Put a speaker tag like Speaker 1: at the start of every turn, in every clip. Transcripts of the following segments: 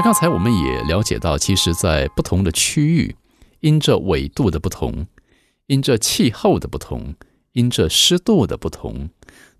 Speaker 1: 那刚才我们也了解到，其实，在不同的区域，因着纬度的不同。因着气候的不同，因着湿度的不同，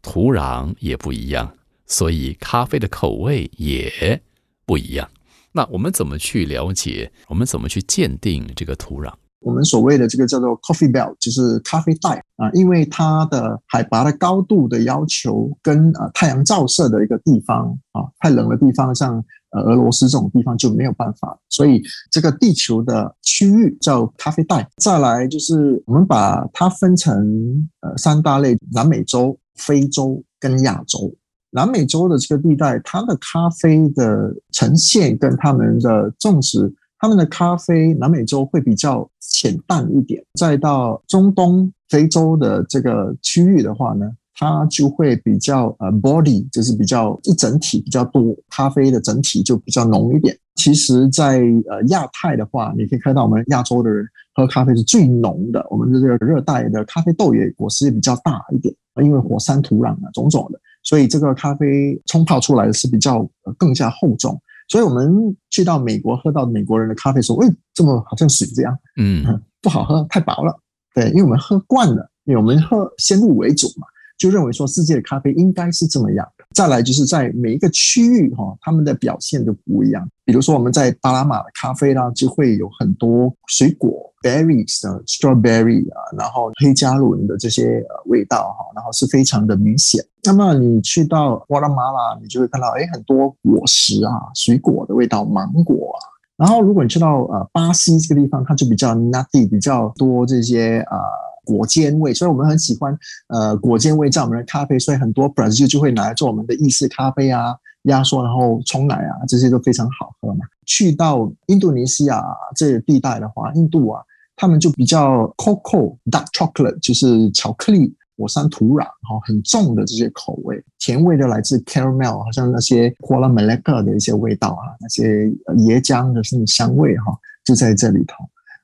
Speaker 1: 土壤也不一样，所以咖啡的口味也不一样。那我们怎么去了解？我们怎么去鉴定这个土壤？
Speaker 2: 我们所谓的这个叫做 coffee belt，就是咖啡带啊，因为它的海拔的高度的要求，跟呃太阳照射的一个地方啊，太冷的地方，像。呃，俄罗斯这种地方就没有办法，所以这个地球的区域叫咖啡带。再来就是我们把它分成呃三大类：南美洲、非洲跟亚洲。南美洲的这个地带，它的咖啡的呈现跟他们的种植，他们的咖啡南美洲会比较浅淡一点。再到中东、非洲的这个区域的话呢？它就会比较呃，body 就是比较一整体比较多，咖啡的整体就比较浓一点。其实，在呃亚太的话，你可以看到我们亚洲的人喝咖啡是最浓的。我们的这个热带的咖啡豆也果实也比较大一点，因为火山土壤啊种种的，所以这个咖啡冲泡出来的是比较更加厚重。所以我们去到美国喝到美国人的咖啡说，喂，这么好像水这样，嗯，不好喝，太薄了。对，因为我们喝惯了，因为我们喝先入为主嘛。就认为说世界的咖啡应该是这么样。再来就是在每一个区域哈，他们的表现都不一样。比如说我们在巴拿马的咖啡啦，就会有很多水果 berries 的，strawberry 啊，然后黑加仑的这些味道哈，然后是非常的明显。那么你去到瓜拉马拉，你就会看到哎很多果实啊，水果的味道，芒果啊。然后如果你去到呃巴西这个地方，它就比较 nutty，比较多这些啊。果尖味，所以我们很喜欢呃果尖味在我们的咖啡，所以很多 Brazil 就会拿来做我们的意式咖啡啊，压缩然后冲奶啊，这些都非常好喝嘛。去到印度尼西亚这个地带的话，印度啊，他们就比较 cocoa dark chocolate，就是巧克力火山土壤哈，很重的这些口味，甜味的来自 caramel，好像那些 Kuala Melaka 的一些味道啊，那些椰浆的这种香味哈，就在这里头。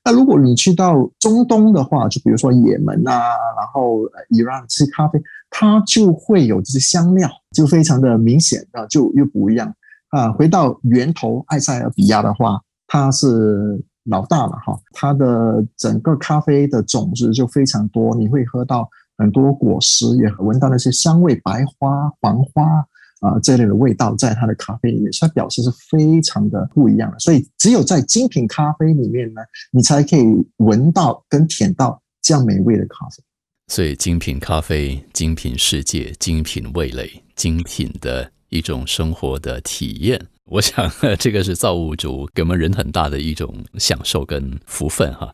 Speaker 2: 那如果你去到中东的话，就比如说也门啊，然后伊朗吃咖啡，它就会有这些香料，就非常的明显啊，就又不一样啊。回到源头埃塞俄比亚的话，它是老大了哈，它的整个咖啡的种子就非常多，你会喝到很多果实，也闻到那些香味，白花、黄花。啊，这类的味道在它的咖啡里面，它表示是非常的不一样的。所以，只有在精品咖啡里面呢，你才可以闻到跟舔到这样美味的咖啡。
Speaker 1: 所以，精品咖啡、精品世界、精品味蕾、精品的一种生活的体验，我想 这个是造物主给我们人很大的一种享受跟福分哈。